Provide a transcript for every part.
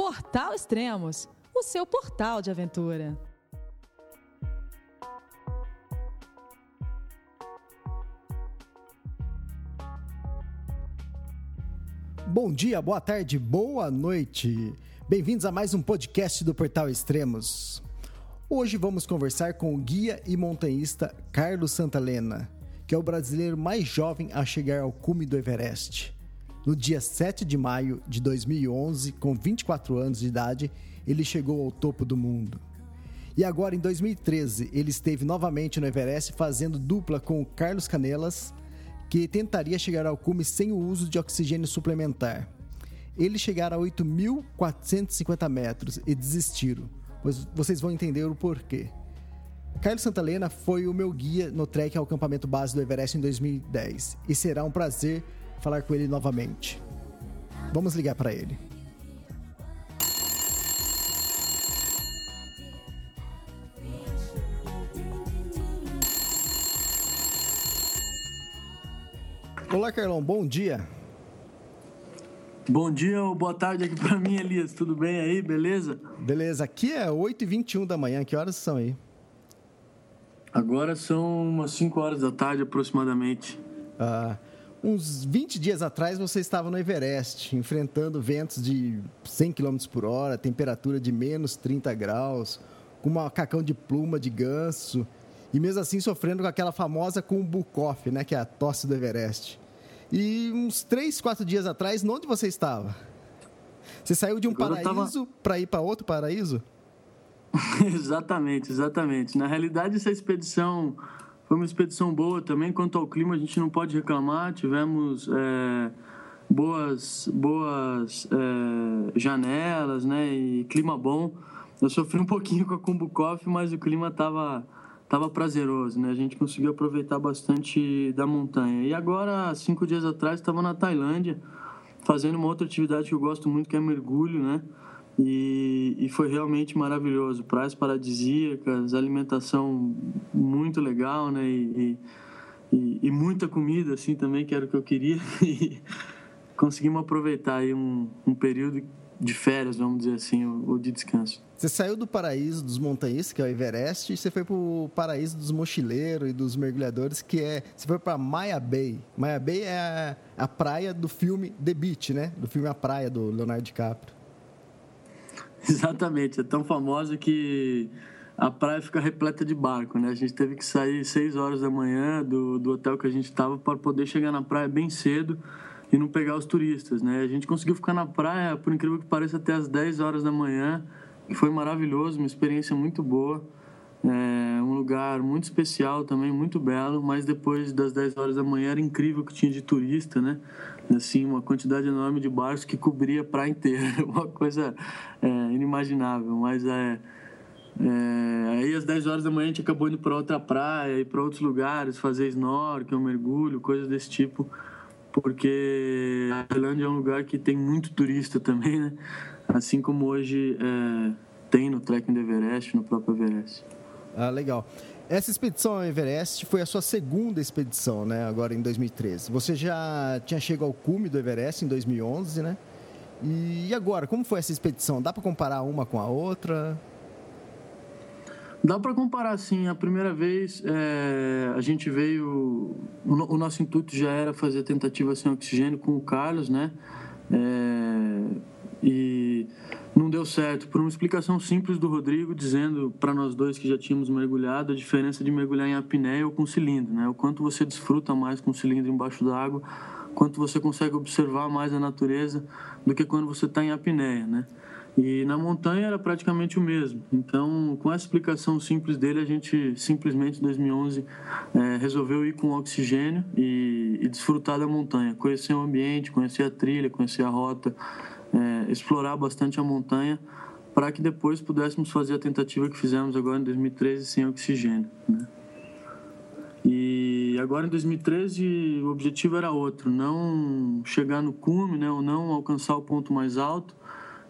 Portal Extremos, o seu portal de aventura. Bom dia, boa tarde, boa noite. Bem-vindos a mais um podcast do Portal Extremos. Hoje vamos conversar com o guia e montanhista Carlos Santalena, que é o brasileiro mais jovem a chegar ao cume do Everest. No dia 7 de maio de 2011, com 24 anos de idade, ele chegou ao topo do mundo. E agora, em 2013, ele esteve novamente no Everest fazendo dupla com o Carlos Canelas, que tentaria chegar ao cume sem o uso de oxigênio suplementar. Eles chegaram a 8.450 metros e desistiram, pois vocês vão entender o porquê. Carlos Santalena foi o meu guia no trek ao acampamento base do Everest em 2010 e será um prazer falar com ele novamente. Vamos ligar para ele. Olá, Carlão, bom dia. Bom dia ou boa tarde aqui para mim, Elias. Tudo bem aí, beleza? Beleza, aqui é 8h21 da manhã. Que horas são aí? Agora são umas 5 horas da tarde aproximadamente. Ah, uns 20 dias atrás você estava no Everest, enfrentando ventos de 100 km por hora, temperatura de menos 30 graus, com um macacão de pluma de ganso, e mesmo assim sofrendo com aquela famosa Kumbukoff, né, que é a tosse do Everest. E uns três, quatro dias atrás, onde você estava? Você saiu de um Agora paraíso tava... para ir para outro paraíso? exatamente, exatamente. Na realidade, essa expedição foi uma expedição boa também. Quanto ao clima, a gente não pode reclamar. Tivemos é, boas, boas é, janelas, né? E clima bom. Eu sofri um pouquinho com a Kumbukoff, mas o clima estava estava prazeroso, né? A gente conseguiu aproveitar bastante da montanha. E agora, cinco dias atrás, estava na Tailândia, fazendo uma outra atividade que eu gosto muito, que é mergulho, né? E, e foi realmente maravilhoso. Praias paradisíacas, alimentação muito legal, né? E, e, e, muita comida, assim, também, que era o que eu queria. E conseguimos aproveitar aí um, um período de férias, vamos dizer assim, ou de descanso. Você saiu do paraíso dos montanhistas, que é o Everest, e você foi para o paraíso dos mochileiros e dos mergulhadores, que é. Você foi para Maya Bay. Maya Bay é a, a, praia do filme The Beach, né? Do filme A Praia, do Leonardo DiCaprio. Exatamente, é tão famosa que a praia fica repleta de barco, né? A gente teve que sair 6 horas da manhã do, do hotel que a gente estava para poder chegar na praia bem cedo e não pegar os turistas, né? A gente conseguiu ficar na praia, por incrível que pareça, até as 10 horas da manhã, e foi maravilhoso, uma experiência muito boa. É um lugar muito especial também, muito belo, mas depois das 10 horas da manhã era incrível que tinha de turista, né? Assim, uma quantidade enorme de barcos que cobria a praia inteira, uma coisa é, inimaginável, mas é, é, aí às 10 horas da manhã a gente acabou indo para outra praia e para outros lugares, fazer snorkel, mergulho, coisas desse tipo, porque a Tailândia é um lugar que tem muito turista também, né? Assim como hoje é, tem no trekking do Everest, no próprio Everest. Ah, legal. Essa expedição ao Everest foi a sua segunda expedição, né? Agora em 2013. Você já tinha chegado ao cume do Everest em 2011, né? E agora, como foi essa expedição? Dá para comparar uma com a outra? Dá para comparar, sim. A primeira vez é, a gente veio. O, o, nosso intuito já era fazer tentativa sem oxigênio com o Carlos, né? É, e não deu certo por uma explicação simples do Rodrigo dizendo para nós dois que já tínhamos mergulhado a diferença de mergulhar em apneia ou com cilindro, né? O quanto você desfruta mais com cilindro embaixo d'água, quanto você consegue observar mais a natureza do que quando você está em apneia, né? E na montanha era praticamente o mesmo. Então, com essa explicação simples dele, a gente simplesmente em 2011 é, resolveu ir com oxigênio e, e desfrutar da montanha, conhecer o ambiente, conhecer a trilha, conhecer a rota é, explorar bastante a montanha para que depois pudéssemos fazer a tentativa que fizemos agora em 2013 sem oxigênio. Né? E agora em 2013 o objetivo era outro, não chegar no cume, né, ou não alcançar o ponto mais alto,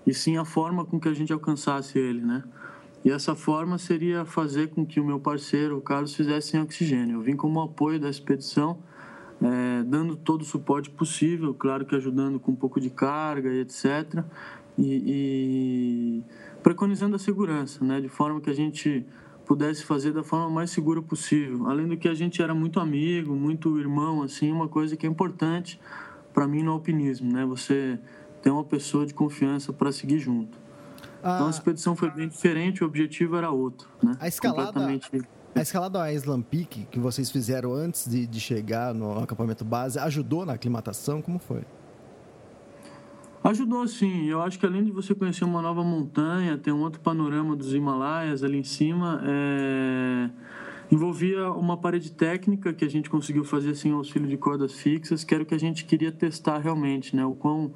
e sim a forma com que a gente alcançasse ele, né? E essa forma seria fazer com que o meu parceiro, o Carlos, fizesse sem oxigênio. Eu vim como apoio da expedição é, dando todo o suporte possível, claro que ajudando com um pouco de carga e etc. e, e preconizando a segurança, né? De forma que a gente pudesse fazer da forma mais segura possível. Além do que a gente era muito amigo, muito irmão, assim, uma coisa que é importante para mim no alpinismo, né? Você ter uma pessoa de confiança para seguir junto. Ah, então a expedição foi bem diferente, o objetivo era outro, né? A escalada, Completamente... a escalada ao Island Peak que vocês fizeram antes de, de chegar no acampamento base ajudou na aclimatação? Como foi? Ajudou sim. Eu acho que além de você conhecer uma nova montanha, ter um outro panorama dos Himalaias ali em cima, é... envolvia uma parede técnica que a gente conseguiu fazer assim auxílio de cordas fixas, que era o que a gente queria testar realmente, né? O quão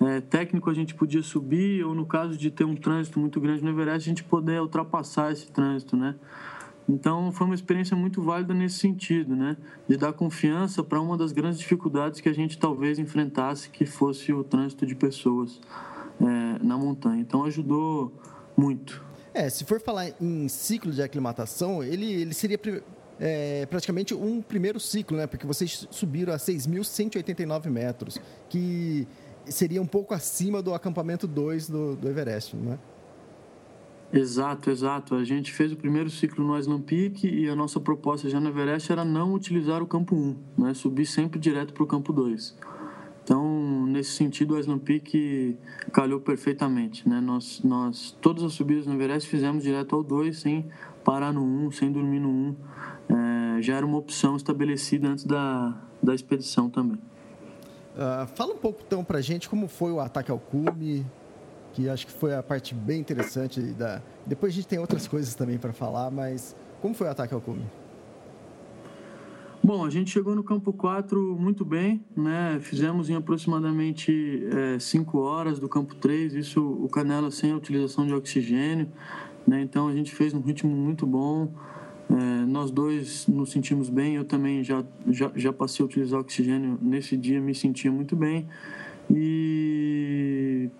é, técnico a gente podia subir, ou no caso de ter um trânsito muito grande no Everest, a gente poder ultrapassar esse trânsito, né? Então foi uma experiência muito válida nesse sentido, né? De dar confiança para uma das grandes dificuldades que a gente talvez enfrentasse, que fosse o trânsito de pessoas é, na montanha. Então ajudou muito. É, se for falar em ciclo de aclimatação, ele, ele seria é, praticamente um primeiro ciclo, né? Porque vocês subiram a 6.189 metros, que seria um pouco acima do acampamento 2 do, do Everest, não é? Exato, exato. A gente fez o primeiro ciclo no Island Peak e a nossa proposta já no Everest era não utilizar o campo 1, né? subir sempre direto para o campo 2. Então, nesse sentido, o Island Peak calhou perfeitamente. Né? Nós, nós, todas as subidas no Everest fizemos direto ao 2, sem parar no 1, sem dormir no 1. É, já era uma opção estabelecida antes da, da expedição também. Uh, fala um pouco então para gente como foi o ataque ao cume, que acho que foi a parte bem interessante da. Depois a gente tem outras coisas também para falar, mas como foi o ataque ao cume? Bom, a gente chegou no campo 4 muito bem, né? Fizemos em aproximadamente 5 é, horas do campo 3, isso o Canela sem a utilização de oxigênio, né? Então a gente fez um ritmo muito bom. É, nós dois nos sentimos bem, eu também já, já, já passei a utilizar oxigênio nesse dia, me sentia muito bem. E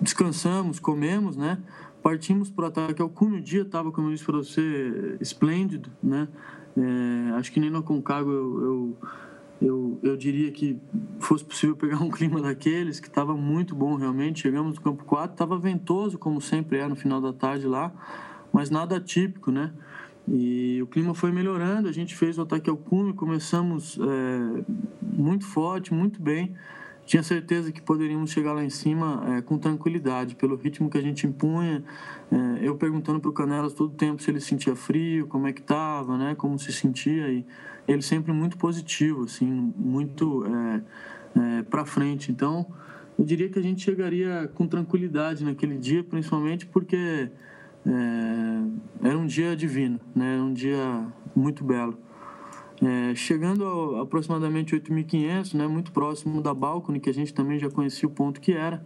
descansamos, comemos, né? Partimos para o ataque ao cume. O dia estava, como eu disse para você, esplêndido, né? É, acho que nem no Concagua eu, eu, eu, eu, diria que fosse possível pegar um clima daqueles, que estava muito bom realmente. Chegamos no campo 4, estava ventoso, como sempre é no final da tarde lá, mas nada típico, né? E o clima foi melhorando, a gente fez o ataque ao cume, começamos é, muito forte, muito bem tinha certeza que poderíamos chegar lá em cima é, com tranquilidade, pelo ritmo que a gente impunha. É, eu perguntando para o Canelas todo tempo se ele sentia frio, como é que estava, né, como se sentia. E ele sempre muito positivo, assim, muito é, é para frente. Então, eu diria que a gente chegaria com tranquilidade naquele dia, principalmente porque era um dia divino, né, um dia muito belo. É, chegando a aproximadamente 8.500, né, muito próximo da balcone, que a gente também já conhecia o ponto que era,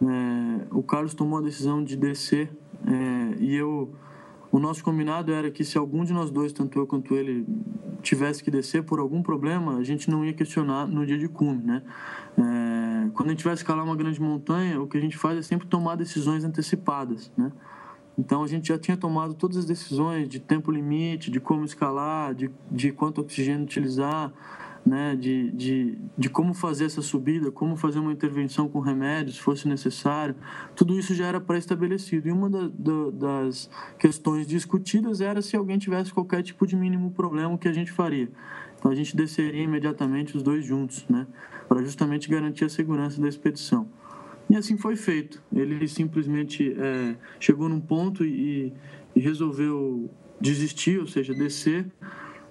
é, o Carlos tomou a decisão de descer é, e eu, o nosso combinado era que se algum de nós dois, tanto eu quanto ele, tivesse que descer por algum problema, a gente não ia questionar no dia de cume, né? É, quando a gente vai escalar uma grande montanha, o que a gente faz é sempre tomar decisões antecipadas, né? Então a gente já tinha tomado todas as decisões de tempo limite, de como escalar, de, de quanto oxigênio utilizar, né, de, de, de como fazer essa subida, como fazer uma intervenção com remédios, se fosse necessário. Tudo isso já era pré-estabelecido. E uma da, da, das questões discutidas era se alguém tivesse qualquer tipo de mínimo problema, o que a gente faria. Então a gente desceria imediatamente os dois juntos, né, para justamente garantir a segurança da expedição. E assim foi feito. Ele simplesmente é, chegou num ponto e, e, resolveu desistir, ou seja, descer,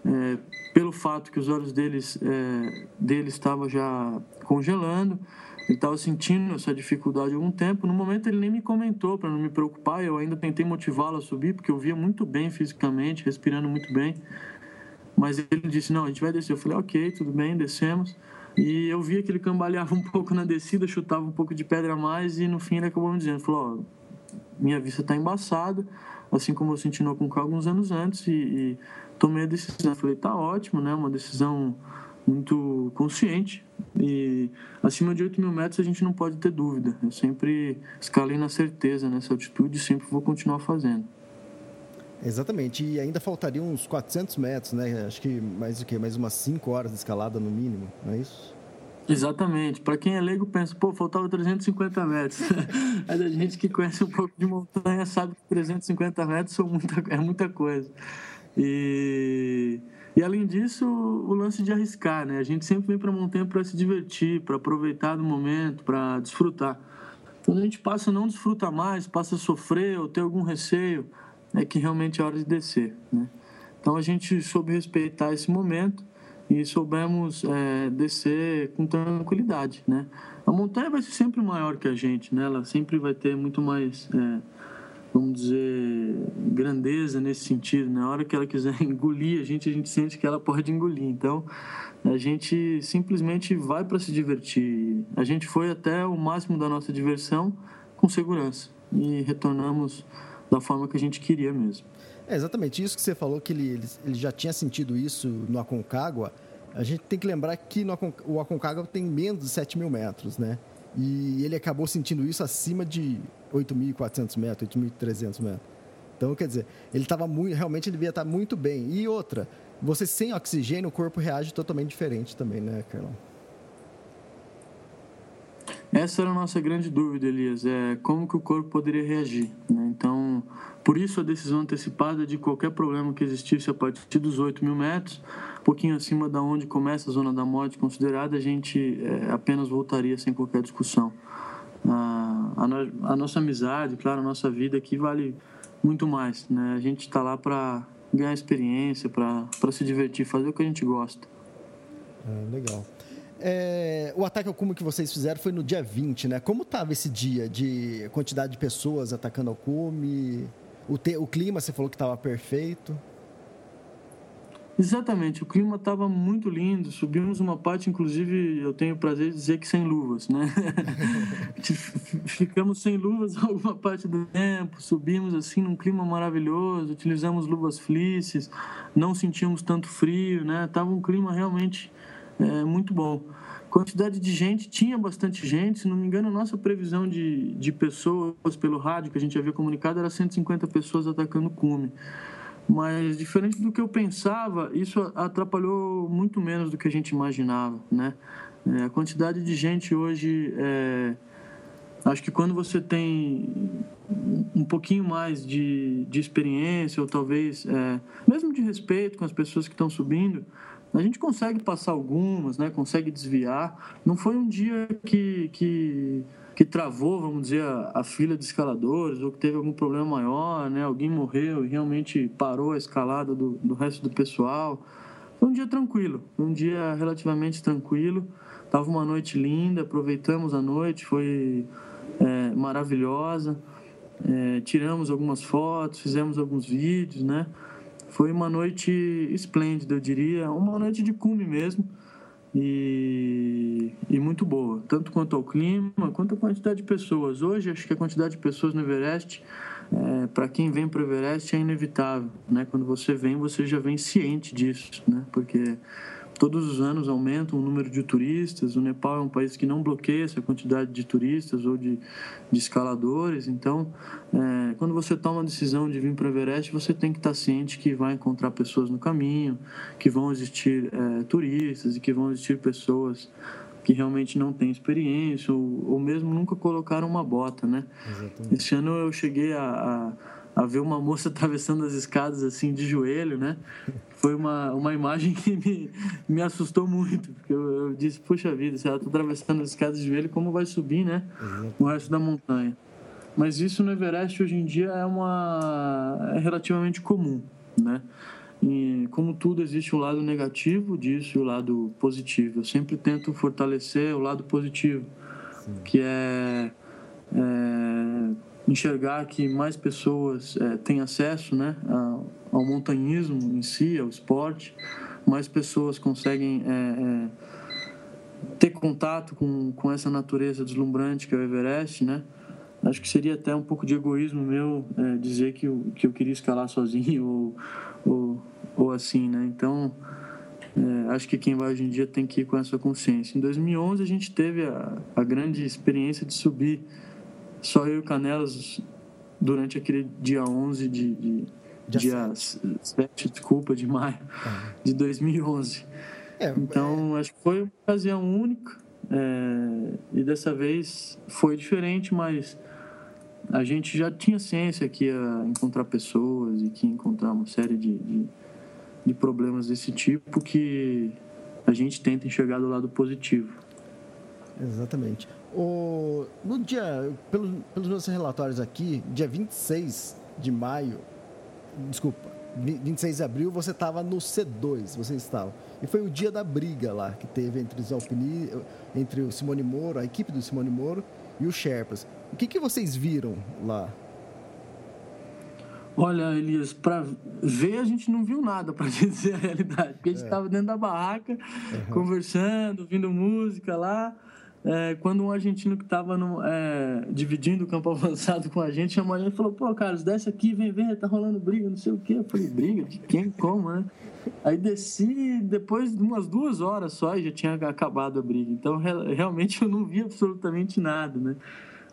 é, pelo fato que os olhos deles, é, dele estavam já congelando. Ele estava sentindo essa dificuldade há algum tempo. No momento ele nem me comentou para não me preocupar. Eu ainda tentei motivá-lo a subir, porque eu via muito bem fisicamente, respirando muito bem. Mas ele disse: Não, a gente vai descer. Eu falei: Ok, tudo bem, descemos. E eu via que ele cambaleava um pouco na descida, chutava um pouco de pedra a mais e no fim ele acabou me dizendo, falou, ó, minha vista está embaçada, assim como eu senti no Aconcagua alguns anos antes e, e, tomei a decisão. Eu falei, tá ótimo, né? Uma decisão muito consciente e acima de 8 mil metros a gente não pode ter dúvida. Eu sempre escalei na certeza nessa altitude e sempre vou continuar fazendo. Exatamente, e ainda faltariam uns 400 metros, né? Acho que mais o quê? Mais umas 5 horas de escalada no mínimo, não é isso? Exatamente. Para quem é leigo, pensa, pô, faltava 350 metros. Mas a gente que conhece um pouco de montanha sabe que 350 metros são muita, é muita coisa. E, e além disso, o lance de arriscar, né? A gente sempre vem para montanha para se divertir, para aproveitar do momento, para desfrutar. Quando a gente passa a não desfrutar mais, passa a sofrer ou ter algum receio, é que realmente é hora de descer, né? Então a gente soube respeitar esse momento e soubemos é, descer com tranquilidade, né? A montanha vai ser sempre maior que a gente, né? Ela sempre vai ter muito mais, é, vamos dizer, grandeza nesse sentido. Na né? hora que ela quiser engolir a gente, a gente sente que ela pode engolir. Então, a gente simplesmente vai para se divertir. A gente foi até o máximo da nossa diversão com segurança e retornamos da forma que a gente queria mesmo. É exatamente isso que você falou, que ele, ele, ele já tinha sentido isso no Aconcagua. A gente tem que lembrar que no, o Aconcagua tem menos de 7 mil metros, né? E ele acabou sentindo isso acima de 8.400 metros, 8.300 metros. Então, quer dizer, ele estava muito, realmente ele devia estar muito bem. E outra, você sem oxigênio, o corpo reage totalmente diferente também, né, Carlão? Essa era a nossa grande dúvida, Elias, é como que o corpo poderia reagir. Né? Então, por isso a decisão antecipada de qualquer problema que existisse a partir dos 8 mil metros, um pouquinho acima da onde começa a zona da morte considerada, a gente é, apenas voltaria sem qualquer discussão. A, a, no, a, nossa amizade, claro, a nossa vida aqui vale muito mais. Né? A gente está lá para ganhar experiência, para se divertir, fazer o que a gente gosta. É, legal. É, o ataque ao cume que vocês fizeram foi no dia 20, né? Como estava esse dia de quantidade de pessoas atacando ao cume? O, te, o clima, você falou que estava perfeito. Exatamente, o clima estava muito lindo. Subimos uma parte, inclusive, eu tenho o prazer de dizer que sem luvas, né? Ficamos sem luvas alguma parte do tempo, subimos assim num clima maravilhoso, utilizamos luvas fleeces, não sentimos tanto frio, né? Tava um clima realmente é, muito bom. Quantidade de gente, tinha bastante gente, se não me engano, a nossa previsão de, de pessoas pelo rádio que a gente havia comunicado era 150 pessoas atacando o cume. Mas, diferente do que eu pensava, isso atrapalhou muito menos do que a gente imaginava, né? É, a quantidade de gente hoje, é, acho que quando você tem um pouquinho mais de, de experiência, ou talvez é, mesmo de respeito com as pessoas que estão subindo, a gente consegue passar algumas, né? Consegue desviar. Não foi um dia que, que, que travou, vamos dizer, a, a fila de escaladores ou que teve algum problema maior, né? Alguém morreu e realmente parou a escalada do, do resto do pessoal. Foi um dia tranquilo, um dia relativamente tranquilo. Tava uma noite linda, aproveitamos a noite, foi é, maravilhosa. É, tiramos algumas fotos, fizemos alguns vídeos, né? Foi uma noite esplêndida, eu diria, uma noite de cume mesmo. E, e, muito boa, tanto quanto ao clima, quanto a quantidade de pessoas. Hoje, acho que a quantidade de pessoas no Everest, é, para quem vem para o Everest, é inevitável. Né? Quando você vem, você já vem ciente disso, né? porque todos os anos aumenta o número de turistas. O Nepal é um país que não bloqueia essa quantidade de turistas ou de, de escaladores. Então, é, quando você toma a decisão de vir para o Everest, você tem que estar ciente que vai encontrar pessoas no caminho, que vão existir é, turistas e que vão existir pessoas que realmente não têm experiência ou, ou mesmo nunca colocaram uma bota, né? Exatamente. Esse ano eu cheguei a, a a ver uma moça atravessando as escadas assim de joelho, né? Foi uma, uma imagem que me, me assustou muito, porque eu, eu disse, puxa vida, se ela está atravessando as escadas de joelho, como vai subir, né? Uhum. O resto da montanha. Mas isso no Everest hoje em dia é uma é relativamente comum, né? E como tudo existe o um lado negativo disso e o lado positivo. Eu sempre tento fortalecer o lado positivo, Sim. que é, é enxergar que mais pessoas é, têm acesso né, ao montanhismo em si, ao esporte, mais pessoas conseguem é, é, ter contato com, com essa natureza deslumbrante que é o Everest, né? Acho que seria até um pouco de egoísmo meu é, dizer que eu, que eu queria escalar sozinho ou, ou, ou assim, né? Então, é, acho que quem vai hoje em dia tem que ir com essa consciência. Em 2011 a gente teve a, a grande experiência de subir só eu e o Canelas durante aquele dia 11 de, de dia, 7. desculpa, de maio de 2011. É, então, é... acho que foi uma ocasião única É, e dessa vez foi diferente, mas a gente já tinha ciência que ia encontrar pessoas e que ia encontrar uma série de, de, de problemas desse tipo que a gente tenta enxergar do lado positivo. Exatamente. O, no dia, pelos, pelos meus relatórios aqui, dia 26 de maio, desculpa, 26 de abril, você estava no C2, você estava. E foi o dia da briga lá que teve entre os Alpini, entre o Simone Moro, a equipe do Simone Moro e os Sherpas. O que, que vocês viram lá? Olha, Elias, para ver a gente não viu nada, para dizer a realidade. Porque a gente estava é. dentro da barraca, uhum. conversando, ouvindo música lá é, quando um argentino que estava é, dividindo o campo avançado com a gente chamou a gente e falou: pô, Carlos, desce aqui, vem ver, tá rolando briga, não sei o quê. Eu falei: briga? De quem? Como, né? Aí desci, depois de umas duas horas só, já tinha acabado a briga. Então, realmente, eu não vi absolutamente nada, né?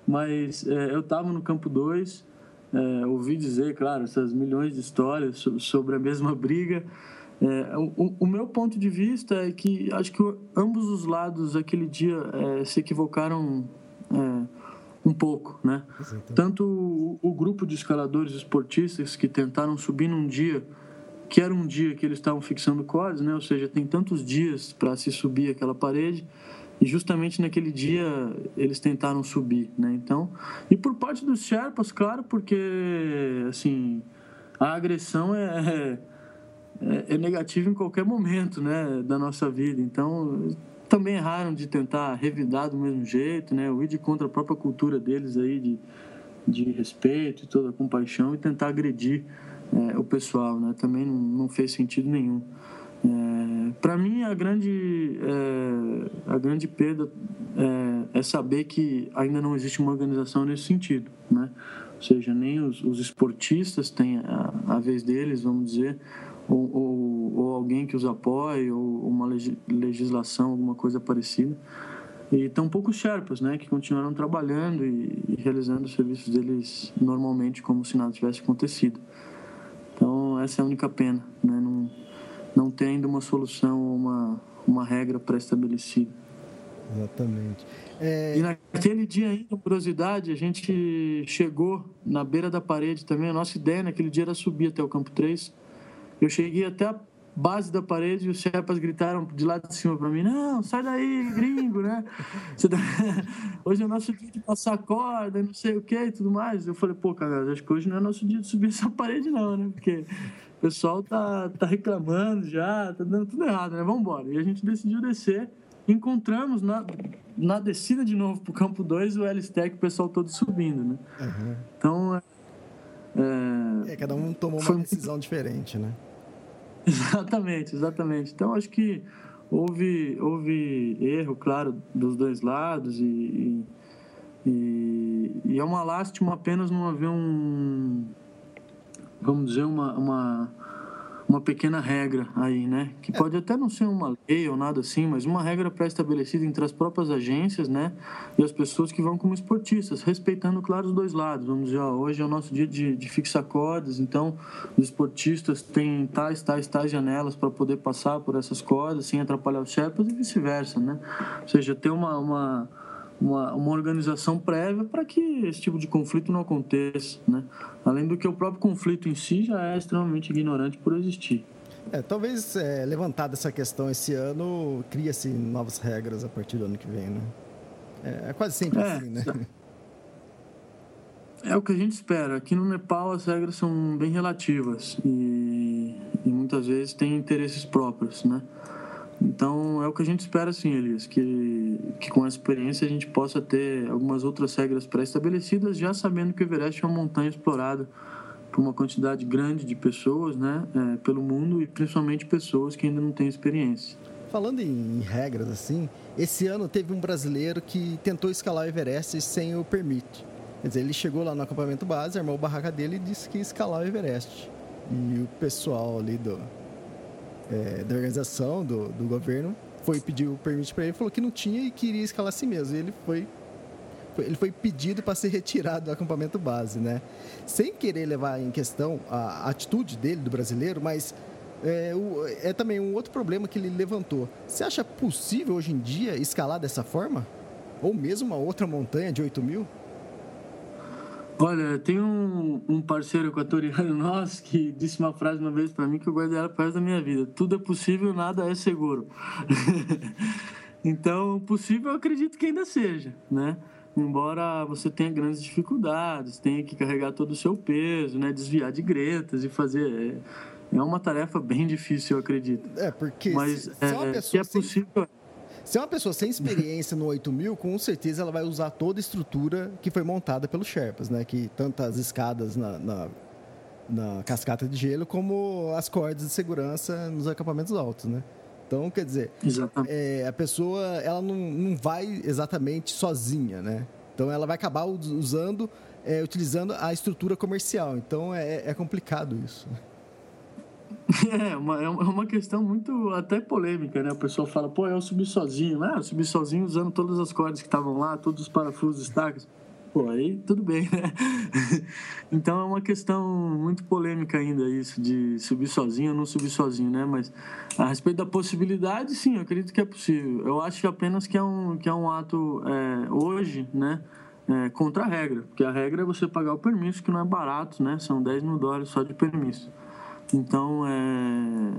Mas é, eu estava no campo 2, é, ouvi dizer, claro, essas milhões de histórias sobre a mesma briga. É, o, o, meu ponto de vista é que acho que ambos os lados aquele dia é, se equivocaram é, um pouco, né? Tanto o, o, grupo de escaladores esportistas que tentaram subir num dia que era um dia que eles estavam fixando cordas, né? Ou seja, tem tantos dias para se subir aquela parede e justamente naquele dia eles tentaram subir, né? Então, e por parte dos Sherpas, claro, porque assim a agressão é é, é negativo em qualquer momento né, da nossa vida. Então, também erraram de tentar revidar do mesmo jeito, né, ou ir de contra a própria cultura deles aí de, de respeito e toda a compaixão e tentar agredir é, o pessoal. Né, também não, não fez sentido nenhum. É, para mim a grande é, a grande perda é, é, saber que ainda não existe uma organização nesse sentido né ou seja nem os, os esportistas têm a, a, vez deles vamos dizer ou, ou, ou alguém que os apoie, ou uma legislação, alguma coisa parecida. E tão poucos Sherpas, né, que continuaram trabalhando e, e, realizando os serviços deles normalmente, como se nada tivesse acontecido. Então, essa é a única pena, né, não, não tem ainda uma solução ou uma, uma regra pré-estabelecida. Exatamente. É... E naquele dia ainda, curiosidade, a gente chegou na beira da parede também. A nossa ideia naquele dia era subir até o campo 3 eu cheguei até a base da parede e os chepas gritaram de lá de cima para mim: Não, sai daí, gringo, né? Tá... Hoje é nosso dia de passar corda e não sei o que e tudo mais. Eu falei: Pô, cara, acho que hoje não é nosso dia de subir essa parede, não, né? Porque o pessoal tá, tá reclamando já, tá dando tudo errado, né? Vamos embora. E a gente decidiu descer. Encontramos na, na descida de novo pro campo 2 o L-Stack, o pessoal todo subindo, né? Uhum. Então. É... é, cada um tomou uma decisão diferente, né? Exatamente, exatamente. Então acho que houve, houve erro, claro, dos dois lados e, e, e é uma lástima apenas não haver um, vamos dizer, uma, uma uma pequena regra aí, né? Que é. pode até não ser uma lei ou nada assim, mas uma regra pré-estabelecida entre as próprias agências, né? E as pessoas que vão como esportistas, respeitando, claro, os dois lados. Vamos dizer, ó, hoje é o nosso dia de, de fixar cordas, então os esportistas têm tais, tais, tais janelas para poder passar por essas cordas sem atrapalhar os Sherpas e vice-versa, né? Ou seja, ter uma, uma uma, uma organização prévia para que esse tipo de conflito não aconteça, né? Além do que o próprio conflito em si já é extremamente ignorante por existir. É, talvez é, levantada essa questão esse ano, cria-se novas regras a partir do ano que vem, né? É, é quase sempre é, assim, né? É o que a gente espera. Aqui no Nepal as regras são bem relativas e, e muitas vezes têm interesses próprios, né? Então é o que a gente espera, assim, Elias, que, que com essa experiência a gente possa ter algumas outras regras pré-estabelecidas, já sabendo que o Everest é uma montanha explorada por uma quantidade grande de pessoas, né, é, pelo mundo e principalmente pessoas que ainda não têm experiência. Falando em regras assim, esse ano teve um brasileiro que tentou escalar o Everest sem o permit. Quer dizer, ele chegou lá no acampamento base, armou a barraca dele e disse que ia escalar o Everest. E o pessoal ali do, é, da organização, do, do governo, foi pedir o permite para ele, falou que não tinha e queria escalar assim mesmo. E ele foi, foi ele foi pedido para ser retirado do acampamento base, né? Sem querer levar em questão a atitude dele, do brasileiro, mas é, o, é também um outro problema que ele levantou. Você acha possível hoje em dia escalar dessa forma? Ou mesmo uma outra montanha de 8 mil? Olha, tem um, um, parceiro equatoriano nosso que disse uma frase uma vez para mim que eu guardo ela para da minha vida: tudo é possível, nada é seguro. então, possível eu acredito que ainda seja, né? Embora você tenha grandes dificuldades, tenha que carregar todo o seu peso, né? Desviar de gretas e fazer é, é uma tarefa bem difícil, eu acredito. É porque mas se, é, pessoa é possível. Se é uma pessoa sem experiência no 8000, com certeza ela vai usar toda a estrutura que foi montada pelos Sherpas, né? Que tanto as escadas na, na, na cascata de gelo como as cordas de segurança nos acampamentos altos, né? Então, quer dizer, é, a pessoa ela não, não vai exatamente sozinha, né? Então, ela vai acabar usando, é, utilizando a estrutura comercial. Então, é, é complicado isso. É uma, é uma questão muito até polêmica, né? O pessoal fala, pô, eu subi sozinho. né? eu subi sozinho usando todas as cordas que estavam lá, todos os parafusos, estacas. Pô, aí tudo bem, né? então é uma questão muito polêmica ainda isso de subir sozinho ou não subir sozinho, né? Mas a respeito da possibilidade, sim, eu acredito que é possível. Eu acho que apenas que é um, que é um ato é, hoje, né? É, contra a regra, porque a regra é você pagar o permisso, que não é barato, né? São 10 mil dólares só de permisso. Então, é,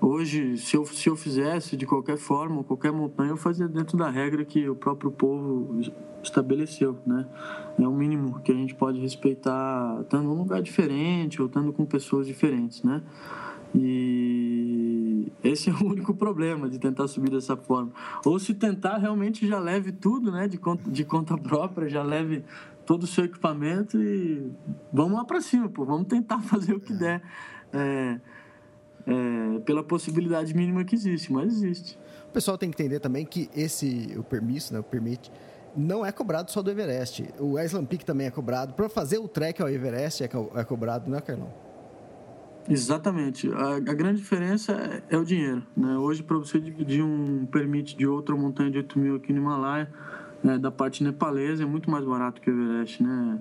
hoje, se eu, se eu fizesse de qualquer forma, qualquer montanha, eu fazia dentro da regra que o próprio povo estabeleceu, né? É o mínimo que a gente pode respeitar, estando num lugar diferente ou estando com pessoas diferentes, né? E esse é o único problema de tentar subir dessa forma. Ou se tentar, realmente já leve tudo, né? De conta, de conta própria, já leve todo o seu equipamento e vamos lá para cima, pô. Vamos tentar fazer o que der. É, é, pela possibilidade mínima que existe, mas existe. O pessoal tem que entender também que esse o permisso, né, o permit, não é cobrado só do Everest. O Island Peak também é cobrado. Para fazer o trek ao Everest é, co é cobrado, não é, Carlão? Exatamente. A, a, grande diferença é, é o dinheiro. Né? Hoje, para você dividir um permit de outra montanha de 8 mil aqui no Himalaia, né, da parte nepalesa, é muito mais barato que o Everest. Né?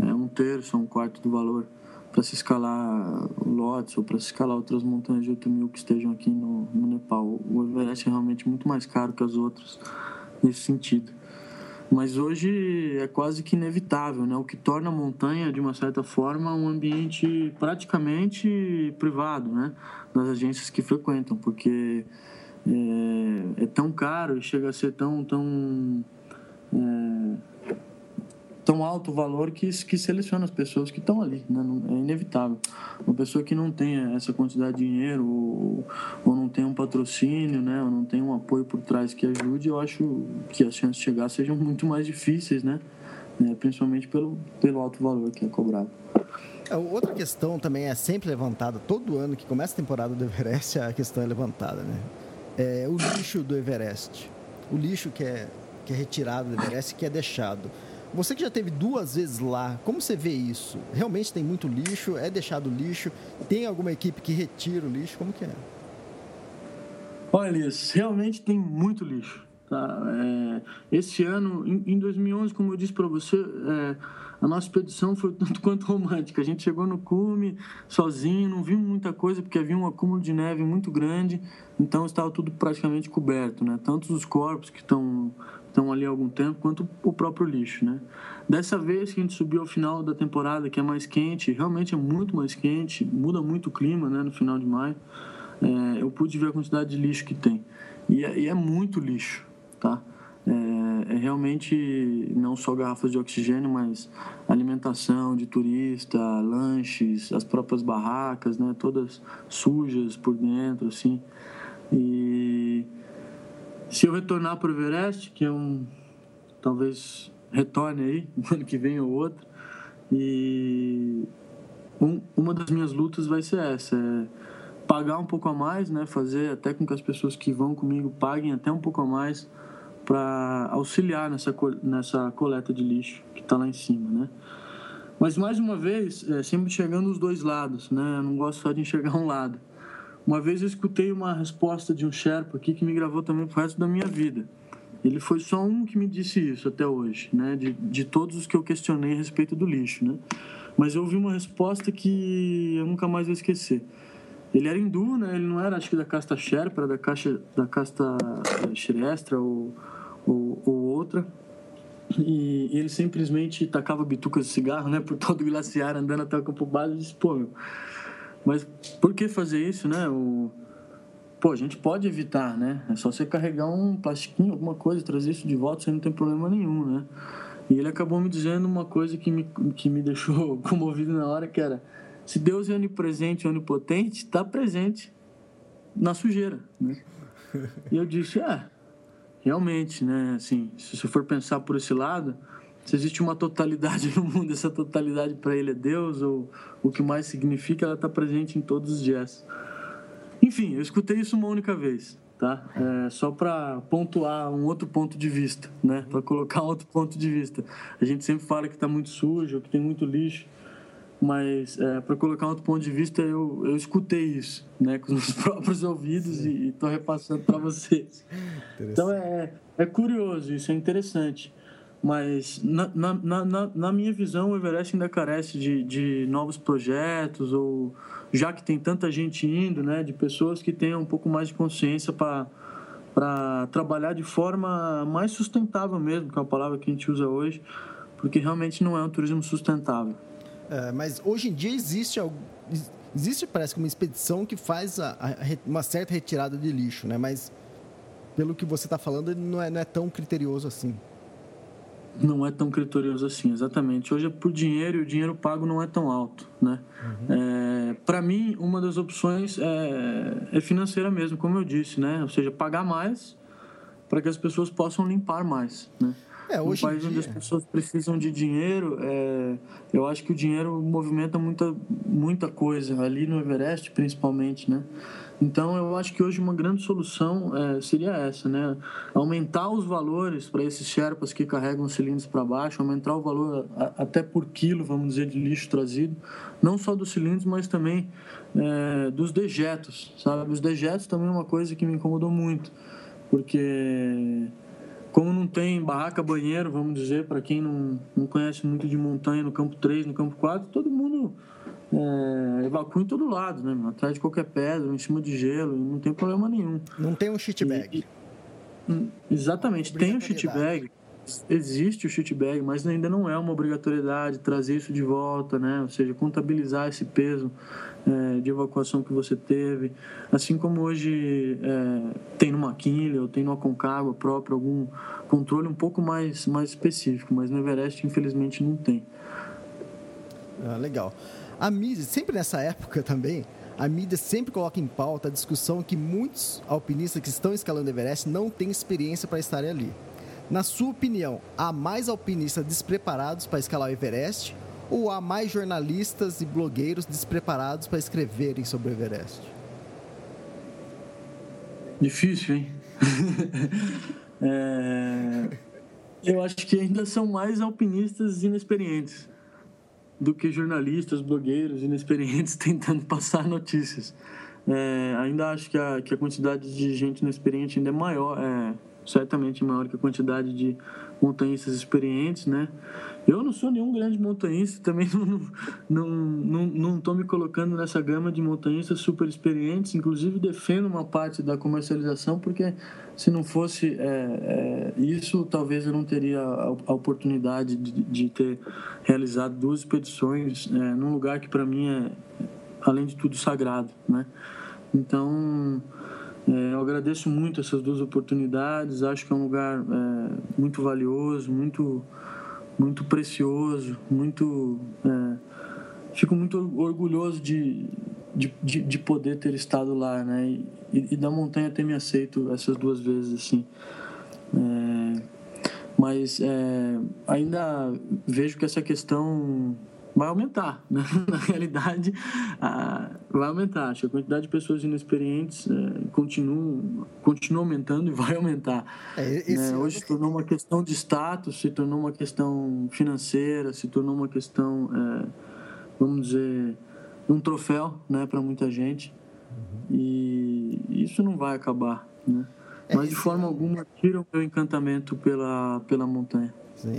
É um terço, um quarto do valor para se escalar lotes ou para se escalar outras montanhas de 8 mil que estejam aqui no, no Nepal. O Everest é realmente muito mais caro que as outras nesse sentido. Mas hoje é quase que inevitável, né? o que torna a montanha, de uma certa forma, um ambiente praticamente privado né? das agências que frequentam, porque é, é tão caro e chega a ser tão, tão é, tão alto valor que, que seleciona as pessoas que estão ali, né? é inevitável. Uma pessoa que não tenha essa quantidade de dinheiro ou, ou não tem um patrocínio, né? ou não tem um apoio por trás que ajude, eu acho que as chances de chegar sejam muito mais difíceis, né? É, principalmente pelo, pelo alto valor que é cobrado. É, outra questão também é sempre levantada, todo ano que começa a temporada do Everest, a questão é levantada, né? É o lixo do Everest. O lixo que é, que é retirado do Everest que é deixado. Você que já teve duas vezes lá, como você vê isso? Realmente tem muito lixo? É deixado lixo? Tem alguma equipe que retira o lixo? Como que é? Olha, Elias, realmente tem muito lixo. Tá? É, esse ano, em, em 2011, como eu disse para você, é, a nossa expedição foi tanto quanto romântica. A gente chegou no cume sozinho, não vimos muita coisa porque havia um acúmulo de neve muito grande, então estava tudo praticamente coberto, né? Tanto os corpos que estão estão ali há algum tempo, quanto o próprio lixo, né? Dessa vez que a gente subiu ao final da temporada, que é mais quente, realmente é muito mais quente, muda muito o clima, né, no final de maio, é, eu pude ver a quantidade de lixo que tem. E é, e é muito lixo, tá? É, é, realmente não só garrafas de oxigênio, mas alimentação de turista, lanches, as próprias barracas, né, todas sujas por dentro, assim. E se eu retornar para o Everest, que é um. talvez retorne aí, no ano que vem ou outro, e um, uma das minhas lutas vai ser essa: é pagar um pouco a mais, né? fazer até com que as pessoas que vão comigo paguem até um pouco a mais para auxiliar nessa, nessa coleta de lixo que está lá em cima. Né? Mas mais uma vez, é, sempre chegando os dois lados, né? Eu não gosto só de enxergar um lado. Uma vez eu escutei uma resposta de um Sherpa aqui que me gravou também pro resto da minha vida. Ele foi só um que me disse isso até hoje, né? De, de todos os que eu questionei a respeito do lixo, né? Mas eu ouvi uma resposta que eu nunca mais vou esquecer. ele era hindu, né? Ele não era, acho que da casta Sherpa, era da, caixa, da casta Shrestra ou, ou, ou outra. E, e, ele simplesmente tacava bitucas de cigarro, né? Por todo o glaciar, andando até o campo base. E disse, pô, meu, mas por que fazer isso, né? O, pô, a gente pode evitar, né? É só você carregar um plastiquinho, alguma coisa, trazer isso de volta, você não tem problema nenhum, né? E ele acabou me dizendo uma coisa que me, que me deixou comovido na hora, que era se Deus é onipresente onipotente, está presente na sujeira, né? E eu disse, é, realmente, né? Assim, se você for pensar por esse lado, se existe uma totalidade no mundo, essa totalidade para ele é Deus, ou o que mais significa, ela está presente em todos os gestos. Enfim, eu escutei isso uma única vez, tá? É, só para pontuar um outro ponto de vista, né? Para colocar outro ponto de vista. A gente sempre fala que está muito sujo, que tem muito lixo mas é, para colocar outro ponto de vista eu, eu escutei isso né com os próprios ouvidos e estou repassando para vocês então é, é curioso isso é interessante mas na, na, na, na, minha visão o Everest ainda carece de, de novos projetos ou já que tem tanta gente indo né de pessoas que tenham um pouco mais de consciência para trabalhar de forma mais sustentável mesmo que é uma palavra que a gente usa hoje porque realmente não é um turismo sustentável é, mas hoje em dia existe existe parece que uma expedição que faz a, a, uma certa retirada de lixo, né? Mas pelo que você está falando, não é, não é tão criterioso assim. Não é tão criterioso assim, exatamente. Hoje é por dinheiro e o dinheiro pago não é tão alto, né? Uhum. É, Para mim, uma das opções é, é, financeira mesmo, como eu disse, né? Ou seja, pagar mais para que as pessoas possam limpar mais, né? É, hoje um país dia... onde as pessoas precisam de dinheiro, é, eu acho que o dinheiro movimenta muita, muita coisa, ali no Everest principalmente, né? Então, eu acho que hoje uma grande solução é, seria essa, né? Aumentar os valores para esses Sherpas que carregam os cilindros para baixo, aumentar o valor a, até por quilo, vamos dizer, de lixo trazido, não só dos cilindros, mas também é, dos dejetos, sabe? Os dejetos também é uma coisa que me incomodou muito, porque como não tem barraca, banheiro, vamos dizer, para quem não, não conhece muito de montanha no campo 3, no campo 4, todo mundo é, evacua em todo lado, né? Atrás de qualquer pedra, em cima de gelo, não tem problema nenhum. Não tem um shit bag. E, exatamente, tem o um shit bag. Existe o shit bag, mas ainda não é uma obrigatoriedade trazer isso de volta, né? Ou seja, contabilizar esse peso é, de evacuação que você teve. Assim como hoje é, tem no Maquinha ou tem no Aconcagua próprio algum controle um pouco mais, mais específico, mas no Everest infelizmente não tem. Ah, legal. A mídia, sempre nessa época também, a mídia sempre coloca em pauta a discussão que muitos alpinistas que estão escalando Everest não têm experiência para estarem ali. Na sua opinião, há mais alpinistas despreparados para escalar o Everest ou há mais jornalistas e blogueiros despreparados para escreverem sobre o Everest? Difícil, hein? é... Eu acho que ainda são mais alpinistas inexperientes do que jornalistas, blogueiros inexperientes tentando passar notícias. É... ainda acho que a, que a quantidade de gente inexperiente ainda é maior, é certamente maior que a quantidade de montanhistas experientes, né? Eu não sou nenhum grande montanhista, também não não, não, não me colocando nessa gama de montanhistas super experientes, inclusive defendo uma parte da comercialização, porque se não fosse é, é, isso, talvez eu não teria a, a oportunidade de, de, ter realizado duas expedições é, num lugar que para mim é, além de tudo, sagrado, né? Então, eu agradeço muito essas duas oportunidades, acho que é um lugar é, muito valioso, muito muito precioso, muito. É, fico muito orgulhoso de, de, de, de, poder ter estado lá, né? E, e, da montanha ter me aceito essas duas vezes, assim. É, mas é, ainda vejo que essa questão vai aumentar. Né? Na realidade, vai aumentar. Acho que a quantidade de pessoas inexperientes é, continua, continua aumentando e vai aumentar. É, né? Hoje se tornou uma questão de status, se tornou uma questão financeira, se tornou uma questão, é, vamos dizer, um troféu né, para muita gente. Uhum. E isso não vai acabar. Né? É, Mas de forma alguma tira o meu encantamento pela, pela montanha.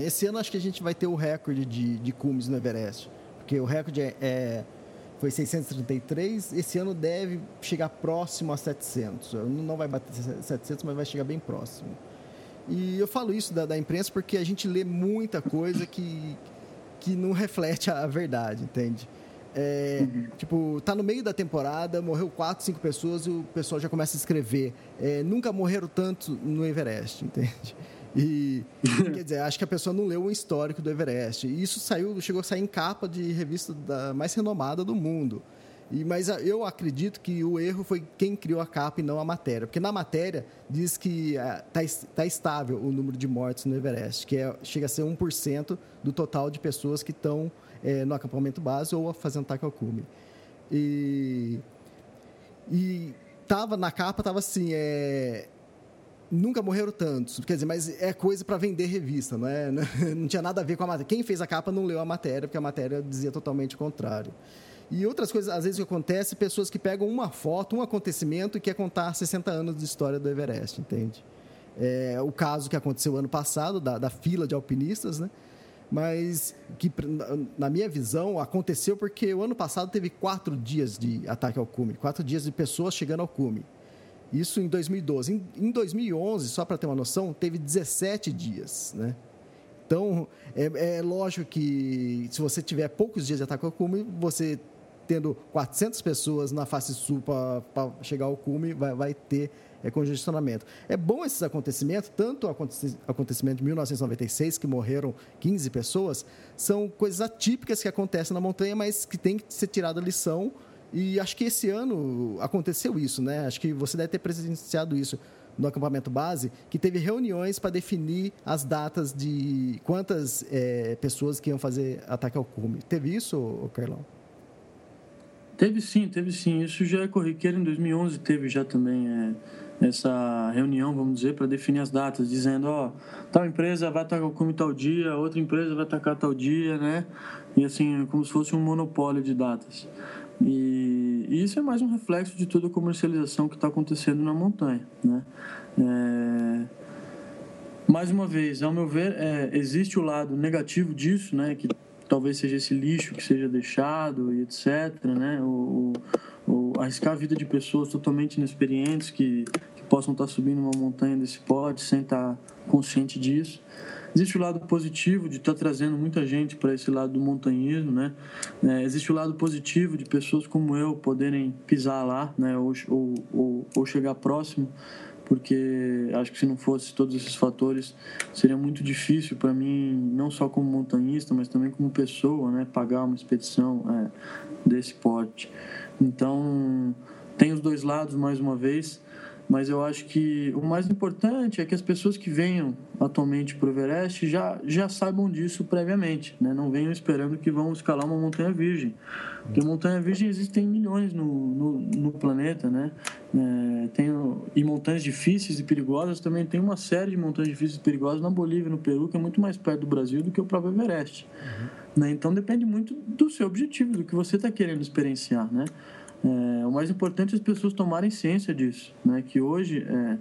Esse ano acho que a gente vai ter o recorde de, de cumes no Everest. Porque o recorde é, é foi 633. Esse ano deve chegar próximo a 700. Não vai bater 700, mas vai chegar bem próximo. E eu falo isso da, da imprensa porque a gente lê muita coisa que, que não reflete a verdade, entende? É, uhum. Tipo, tá no meio da temporada, morreu quatro, cinco pessoas e o pessoal já começa a escrever. É, nunca morreram tanto no Everest, entende? E, quer dizer, acho que a pessoa não leu o histórico do Everest. E isso saiu, chegou a sair em capa de revista da mais renomada do mundo. E, mas eu acredito que o erro foi quem criou a capa e não a matéria. Porque na matéria diz que está é, tá estável o número de mortes no Everest, que é, chega a ser 1% do total de pessoas que estão é, no acampamento base ou fazendo ataque ao cume. E, e tava, na capa estava assim, é, nunca morreram tantos. Quer dizer, mas é coisa para vender revista, não é? Não tinha nada a ver com a matéria. Quem fez a capa não leu a matéria, porque a matéria dizia totalmente o contrário. E outras coisas, às vezes, que acontece, pessoas que pegam uma foto, um acontecimento e quer contar 60 anos de história do Everest, entende? É, o caso que aconteceu ano passado, da, da fila de alpinistas, né? mas que, na minha visão, aconteceu porque o ano passado teve quatro dias de ataque ao cume, quatro dias de pessoas chegando ao cume. Isso em 2012. Em, 2011, só para ter uma noção, teve 17 dias, né? Então, é, é, lógico que se você tiver poucos dias de ataque ao cume, você tendo 400 pessoas na face sul para chegar ao cume, vai, vai ter é, congestionamento. É bom esses acontecimentos, tanto o acontecimento de 1996, que morreram 15 pessoas, são coisas atípicas que acontecem na montanha, mas que tem que ser tirada lição. E acho que esse ano aconteceu isso, né? Acho que você deve ter presenciado isso no acampamento base, que teve reuniões para definir as datas de quantas é, pessoas que iam fazer ataque ao cume. Teve isso, Carlão? Teve sim, teve sim. Isso já é corriqueiro. Em 2011 teve já também é, essa reunião, vamos dizer, para definir as datas, dizendo, ó, tal empresa vai atacar o cume tal dia, outra empresa vai atacar tal dia, né? E assim, como se fosse um monopólio de datas. E, isso é mais um reflexo de toda a comercialização que está acontecendo na montanha, né? É, mais uma vez, ao meu ver, é, existe o lado negativo disso, né? Que talvez seja esse lixo que seja deixado e etc, né? O, o, arriscar a vida de pessoas totalmente inexperientes que, que possam estar subindo uma montanha desse pote sem estar consciente disso. Existe o lado positivo de estar trazendo muita gente para esse lado do montanhismo, né? É, existe o lado positivo de pessoas como eu poderem pisar lá, né? Ou, ou, ou, ou chegar próximo porque acho que se não fosse todos esses fatores seria muito difícil para mim não só como montanhista mas também como pessoa né pagar uma expedição é, desse porte então tem os dois lados mais uma vez mas eu acho que o mais importante é que as pessoas que venham atualmente para o Everest já, já saibam disso previamente, né? não venham esperando que vão escalar uma montanha virgem. Porque montanha virgem existem milhões no, no, no planeta, né? É, tem, e montanhas difíceis e perigosas também tem uma série de montanhas difíceis e perigosas na Bolívia, no Peru, que é muito mais perto do Brasil do que o próprio Everest. Uhum. Né? Então depende muito do seu objetivo, do que você está querendo experienciar, né? É, o mais importante é as pessoas tomarem ciência disso, né? que hoje, é,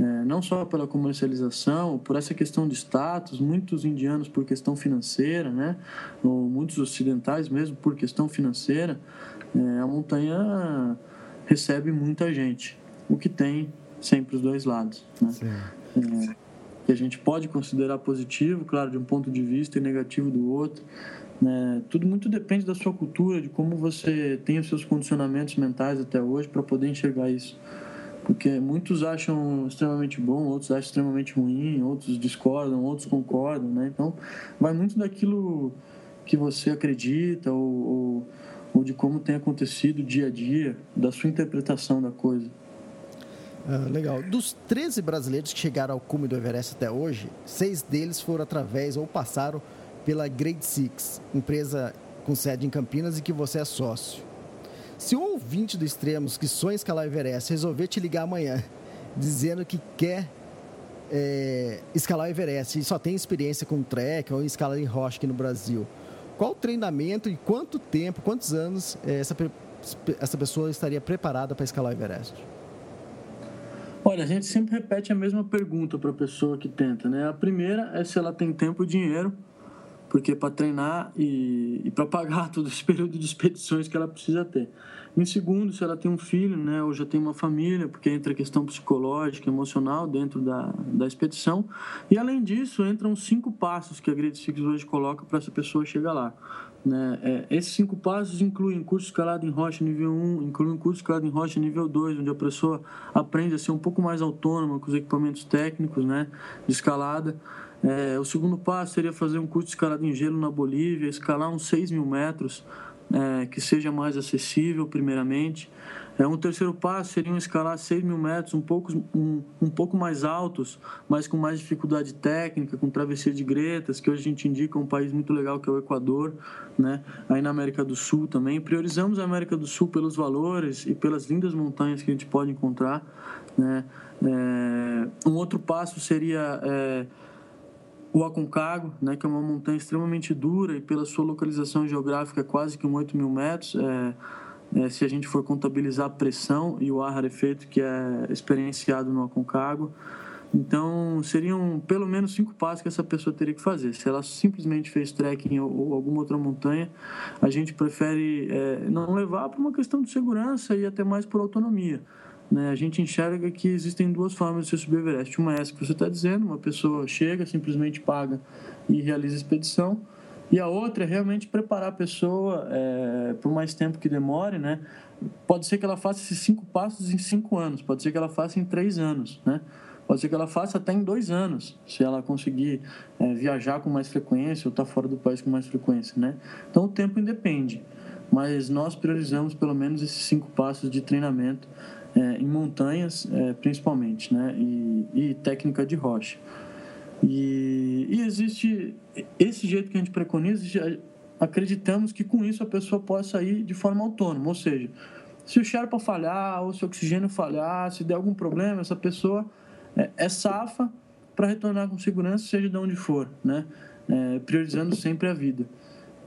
é, não só pela comercialização, por essa questão de status, muitos indianos por questão financeira, né? ou muitos ocidentais mesmo por questão financeira, é, a montanha recebe muita gente, o que tem sempre os dois lados. Né? É, que a gente pode considerar positivo, claro, de um ponto de vista e negativo do outro. Né? Tudo muito depende da sua cultura, de como você tem os seus condicionamentos mentais até hoje para poder enxergar isso. Porque muitos acham extremamente bom, outros acham extremamente ruim, outros discordam, outros concordam, né? Então, vai muito daquilo que você acredita ou, ou, ou de como tem acontecido dia a dia, da sua interpretação da coisa. Ah, legal. Dos 13 brasileiros que chegaram ao cume do Everest até hoje, seis deles foram através ou passaram pela Grade Six, empresa com sede em Campinas e que você é sócio. Se um ouvinte do Extremos que sonha escalar o Everest resolver te ligar amanhã dizendo que quer é, escalar o Everest e só tem experiência com trek ou escala em rocha aqui no Brasil, qual treinamento e quanto tempo, quantos anos é, essa, essa pessoa estaria preparada para escalar o Everest? Olha, a gente sempre repete a mesma pergunta para a pessoa que tenta, né? A primeira é se ela tem tempo e dinheiro porque para treinar e, e para pagar todo esse período de expedições que ela precisa ter. Em segundo, se ela tem um filho, né, ou já tem uma família, porque entra a questão psicológica, emocional dentro da, da expedição. E além disso, entram cinco passos que a Great Six hoje coloca para essa pessoa chegar lá. Né? É, esses cinco passos incluem curso escalado em rocha nível 1, incluem curso escalado em rocha nível 2, onde a pessoa aprende a ser um pouco mais autônoma com os equipamentos técnicos né, de escalada. É, o segundo passo seria fazer um curso escalado em gelo na Bolívia, escalar uns 6 mil metros é, que seja mais acessível, primeiramente. É, um terceiro passo seria um escalar 6 mil metros, um pouco, um, um pouco mais altos, mas com mais dificuldade técnica, com travessia de gretas, que hoje a gente indica um país muito legal que é o Equador, né? aí na América do Sul também. Priorizamos a América do Sul pelos valores e pelas lindas montanhas que a gente pode encontrar. Né? É, um outro passo seria é, o Aconcagua, né, que é uma montanha extremamente dura e pela sua localização geográfica é quase que um 8 mil metros. É, é, se a gente for contabilizar a pressão e o ar rarefeito que é experienciado no Aconcagua. Então, seriam pelo menos cinco passos que essa pessoa teria que fazer. Se ela simplesmente fez trekking ou, ou alguma outra montanha, a gente prefere é, não levar por uma questão de segurança e até mais por autonomia. Né? A gente enxerga que existem duas formas de você subir o Everest. Uma é essa que você está dizendo, uma pessoa chega, simplesmente paga e realiza a expedição. E a outra é realmente preparar a pessoa é, por mais tempo que demore, né? Pode ser que ela faça esses cinco passos em cinco anos, pode ser que ela faça em três anos, né? Pode ser que ela faça até em dois anos, se ela conseguir é, viajar com mais frequência ou estar tá fora do país com mais frequência, né? Então o tempo independe, mas nós priorizamos pelo menos esses cinco passos de treinamento é, em montanhas, é, principalmente, né? E, e, técnica de rocha. E, e, existe esse jeito que a gente preconiza, acreditamos que com isso a pessoa possa ir de forma autônoma, ou seja, se o Sherpa falhar ou se o oxigênio falhar, se der algum problema, essa pessoa é, é safa para retornar com segurança, seja de onde for, né? É, priorizando sempre a vida.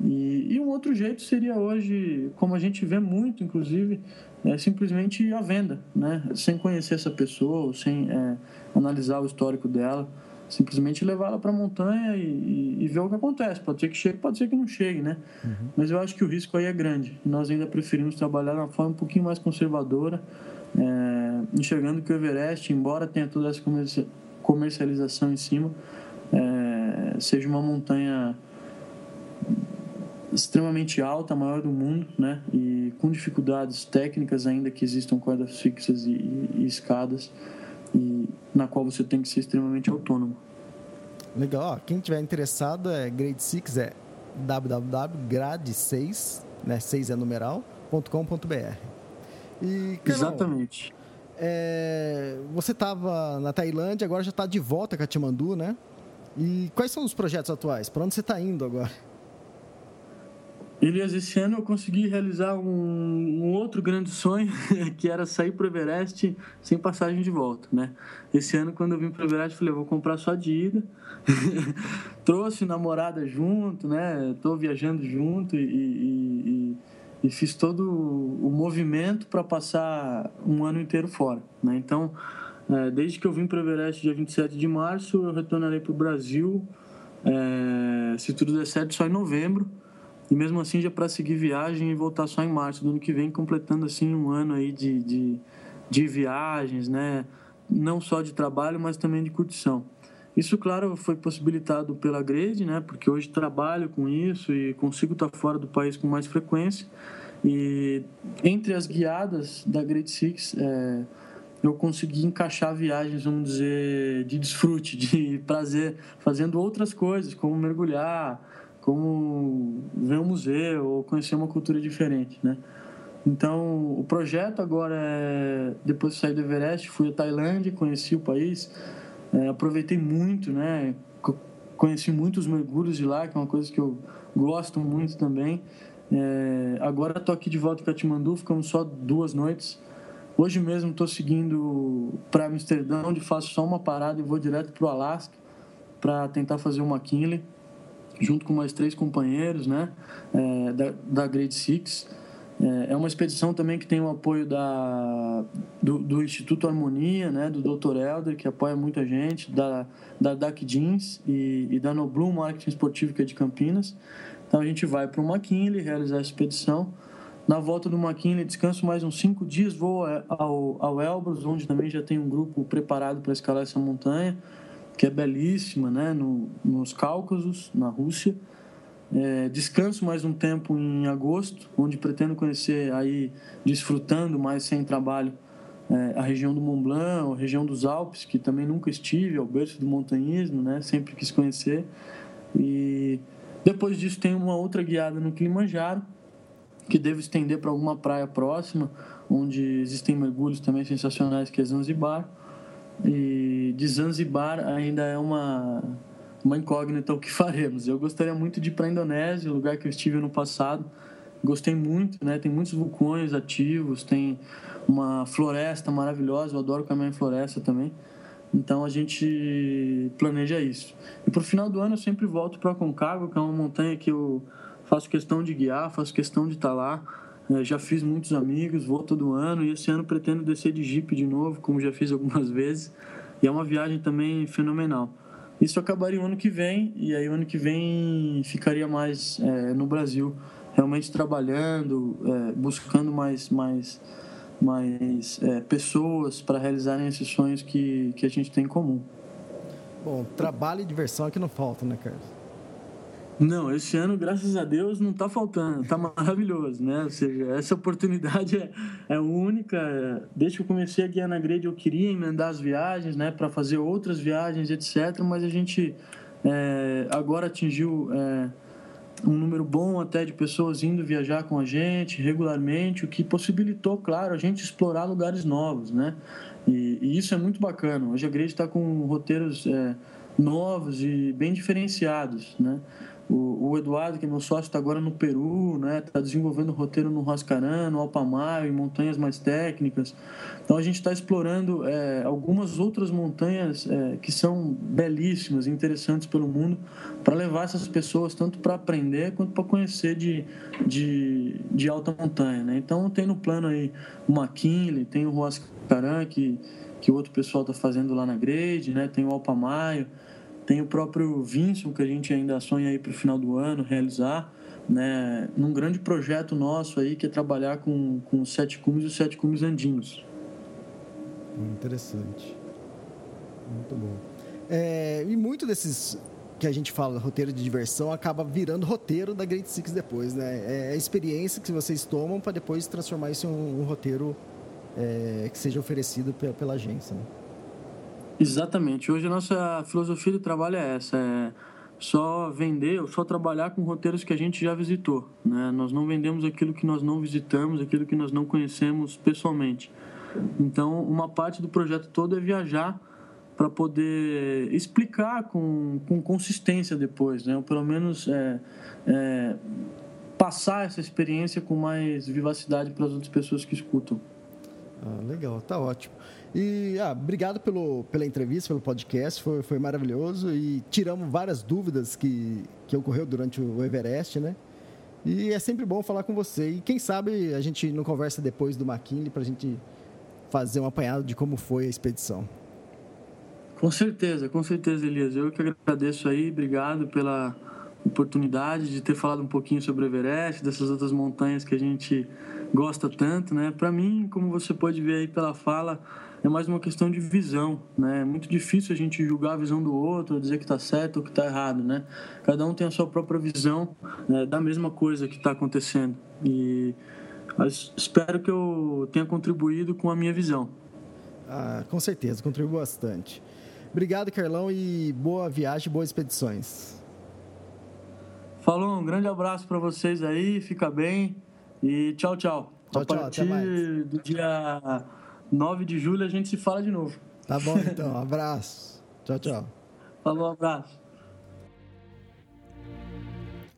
E, e, um outro jeito seria hoje, como a gente vê muito, inclusive, é simplesmente a venda, né? Sem conhecer essa pessoa, sem é, analisar o histórico dela, simplesmente levar ela para a montanha e, e, e, ver o que acontece. Pode ser que chegue, pode ser que não chegue, né? Uhum. Mas eu acho que o risco aí é grande. Nós ainda preferimos trabalhar de uma forma um pouquinho mais conservadora, é, enxergando que o Everest, embora tenha toda essa comercialização em cima, é, seja uma montanha extremamente alta, a maior do mundo, né? E com dificuldades técnicas ainda que existam cordas fixas e, e, e escadas, e na qual você tem que ser extremamente autônomo. Legal. Quem tiver interessado é Grade 6 é www.grade6, né? 6 é numeral.com.br. E Exatamente. É, você estava na Tailândia, agora já está de volta a Katmandu, né? E quais são os projetos atuais? Para onde você está indo agora? Elias, esse ano eu consegui realizar um, um outro grande sonho, que era sair para o Everest sem passagem de volta, né? Esse ano, quando eu vim para o Everest, falei, vou comprar só de ida. Trouxe namorada junto, né? Estou viajando junto e, e, e, e, fiz todo o movimento para passar um ano inteiro fora, né? Então, é, desde que eu vim para o Everest dia 27 de março, eu retornarei para o Brasil, é, se tudo der certo, só em novembro e mesmo assim já para seguir viagem e voltar só em março do ano que vem, completando assim um ano aí de, de, de viagens, né? Não só de trabalho, mas também de curtição. Isso, claro, foi possibilitado pela Grade, né? Porque hoje trabalho com isso e consigo estar fora do país com mais frequência. E entre as guiadas da Grade Six, é, eu consegui encaixar viagens, vamos dizer, de desfrute, de prazer, fazendo outras coisas, como mergulhar, como ver um museu ou conhecer uma cultura diferente, né? Então, o projeto agora é, depois de sair do Everest, fui à Tailândia, conheci o país, é, aproveitei muito, né? Conheci muitos mergulhos de lá, que é uma coisa que eu gosto muito também. É, agora estou aqui de volta em Katmandu, ficamos só duas noites. Hoje mesmo estou seguindo para Amsterdã, onde faço só uma parada e vou direto para o Alasca para tentar fazer uma McKinley junto com mais três companheiros né, é, da, da Grade Six. É, é uma expedição também que tem o apoio da, do, do Instituto Harmonia, né, do Dr. Helder, que apoia muita gente, da, da DAC Jeans e, e da Noblum Marketing Esportivo, que é de Campinas. Então a gente vai para o McKinley realizar a expedição. Na volta do McKinley, descanso mais uns cinco dias, vou ao, ao Elbrus, onde também já tem um grupo preparado para escalar essa montanha, que é belíssima, né, no, nos Cáucasos, na Rússia. É, descanso mais um tempo em agosto, onde pretendo conhecer aí, desfrutando mais sem trabalho, é, a região do Mont Blanc, a região dos Alpes, que também nunca estive, é berço do montanhismo, né? Sempre quis conhecer. E depois disso tem uma outra guiada no Kilimanjaro, que devo estender para alguma praia próxima, onde existem mergulhos também sensacionais, que é Zanzibar. E de Zanzibar ainda é uma uma incógnita o que faremos. Eu gostaria muito de ir para a Indonésia, lugar que eu estive no passado. Gostei muito, né? Tem muitos vulcões ativos, tem uma floresta maravilhosa. Eu adoro caminhar em floresta também. Então a gente planeja isso. E para o final do ano eu sempre volto para Concagua, que é uma montanha que eu faço questão de guiar, faço questão de estar tá lá. Eu já fiz muitos amigos, vou todo ano e esse ano pretendo descer de Jeep de novo, como já fiz algumas vezes. E é uma viagem também fenomenal. Isso acabaria o ano que vem, e aí o ano que vem ficaria mais é, no Brasil, realmente trabalhando, é, buscando mais, mais, mais é, pessoas para realizarem esses sonhos que, que a gente tem em comum. Bom, trabalho e diversão é que não falta, né, Carlos? Não, esse ano, graças a Deus, não está faltando, está maravilhoso, né? Ou seja, essa oportunidade é, é única. Desde que eu comecei a guiar na grade, eu queria emendar as viagens, né, para fazer outras viagens, etc. Mas a gente é, agora atingiu é, um número bom até de pessoas indo viajar com a gente regularmente, o que possibilitou, claro, a gente explorar lugares novos, né? E, e isso é muito bacana. Hoje a grade está com roteiros é, novos e bem diferenciados, né? O, o, Eduardo, que é meu sócio, está agora no Peru, né? Está desenvolvendo roteiro no Huascarán, no Alpamayo, em montanhas mais técnicas. Então a gente está explorando é, algumas outras montanhas é, que são belíssimas, interessantes pelo mundo, para levar essas pessoas tanto para aprender quanto para conhecer de, de, de, alta montanha, né? Então tem no plano aí o McKinley, tem o Huascarán que que outro pessoal está fazendo lá na grade, né? Tem o Alpamayo. Tem o próprio Vinson, que a gente ainda sonha aí para o final do ano realizar, né, num grande projeto nosso aí, que é trabalhar com, com os sete cumes e os sete cumes andinos. Interessante. Muito bom. É, e muito desses que a gente fala roteiro de diversão acaba virando roteiro da Great Six depois, né? É a experiência que vocês tomam para depois transformar isso em um, um roteiro é, que seja oferecido pela, pela agência. Né? Exatamente. Hoje a nossa filosofia de trabalho é essa, é só vender ou só trabalhar com roteiros que a gente já visitou. Né? Nós não vendemos aquilo que nós não visitamos, aquilo que nós não conhecemos pessoalmente. Então, uma parte do projeto todo é viajar para poder explicar com, com consistência depois, né? ou pelo menos é, é, passar essa experiência com mais vivacidade para as outras pessoas que escutam. Ah, legal, tá ótimo. E ah, obrigado pelo, pela entrevista, pelo podcast, foi, foi maravilhoso e tiramos várias dúvidas que, que ocorreu durante o Everest, né? E é sempre bom falar com você. E quem sabe a gente não conversa depois do McKinley para a gente fazer um apanhado de como foi a expedição. Com certeza, com certeza, Elias. Eu que agradeço aí, obrigado pela oportunidade de ter falado um pouquinho sobre o Everest, dessas outras montanhas que a gente gosta tanto, né? Para mim, como você pode ver aí pela fala, é mais uma questão de visão, né? É muito difícil a gente julgar a visão do outro, dizer que está certo ou que está errado, né? Cada um tem a sua própria visão né, da mesma coisa que está acontecendo e espero que eu tenha contribuído com a minha visão. Ah, com certeza, contribuiu bastante. Obrigado, Carlão, e boa viagem, boas expedições. Falou, um grande abraço para vocês aí, fica bem e tchau, tchau. Tchau, a partir tchau, do dia 9 de julho a gente se fala de novo. Tá bom, então. Abraço. Tchau, tchau. Falou, abraço.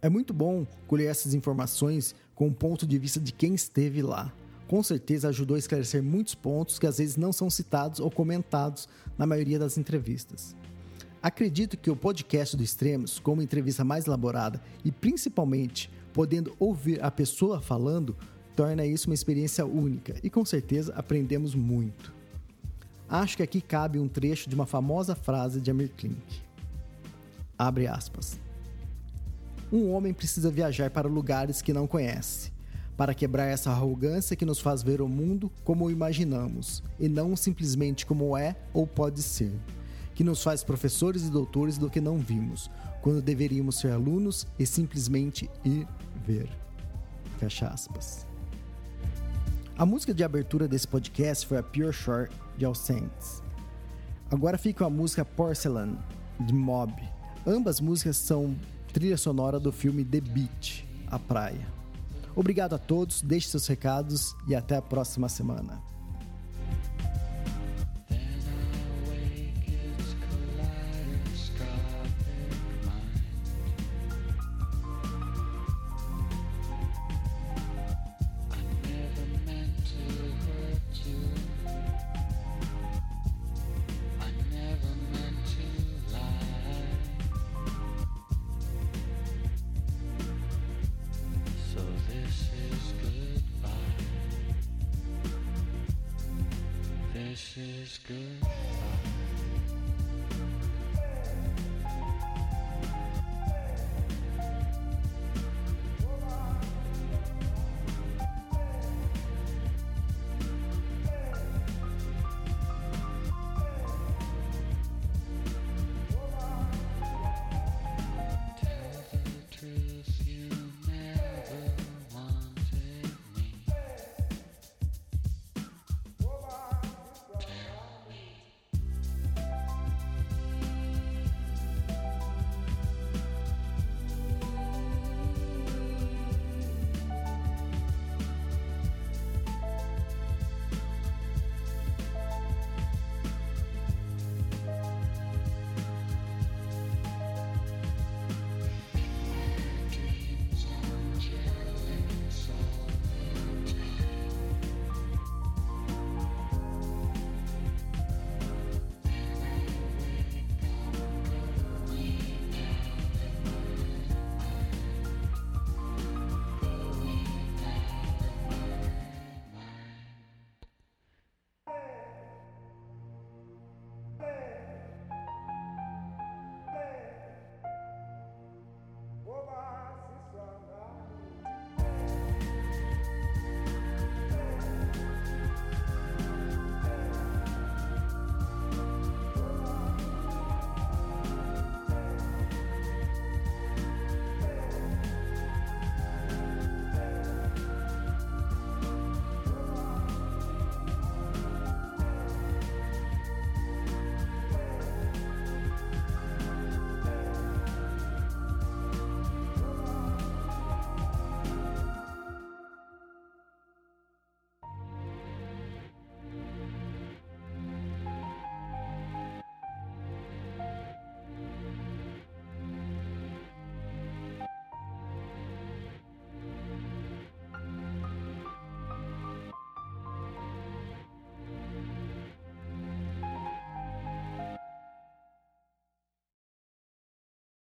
É muito bom colher essas informações com o ponto de vista de quem esteve lá. Com certeza ajudou a esclarecer muitos pontos que às vezes não são citados ou comentados na maioria das entrevistas. Acredito que o podcast do Extremos, com uma entrevista mais elaborada e principalmente podendo ouvir a pessoa falando, torna isso uma experiência única e com certeza aprendemos muito. Acho que aqui cabe um trecho de uma famosa frase de Amir Klink. Abre aspas. Um homem precisa viajar para lugares que não conhece, para quebrar essa arrogância que nos faz ver o mundo como o imaginamos, e não simplesmente como é ou pode ser, que nos faz professores e doutores do que não vimos, quando deveríamos ser alunos e simplesmente ir ver. Fecha aspas. A música de abertura desse podcast foi a Pure Shore de All Saints. Agora fica a música Porcelain de Mob. Ambas músicas são trilha sonora do filme The Beach, A Praia. Obrigado a todos, deixe seus recados e até a próxima semana.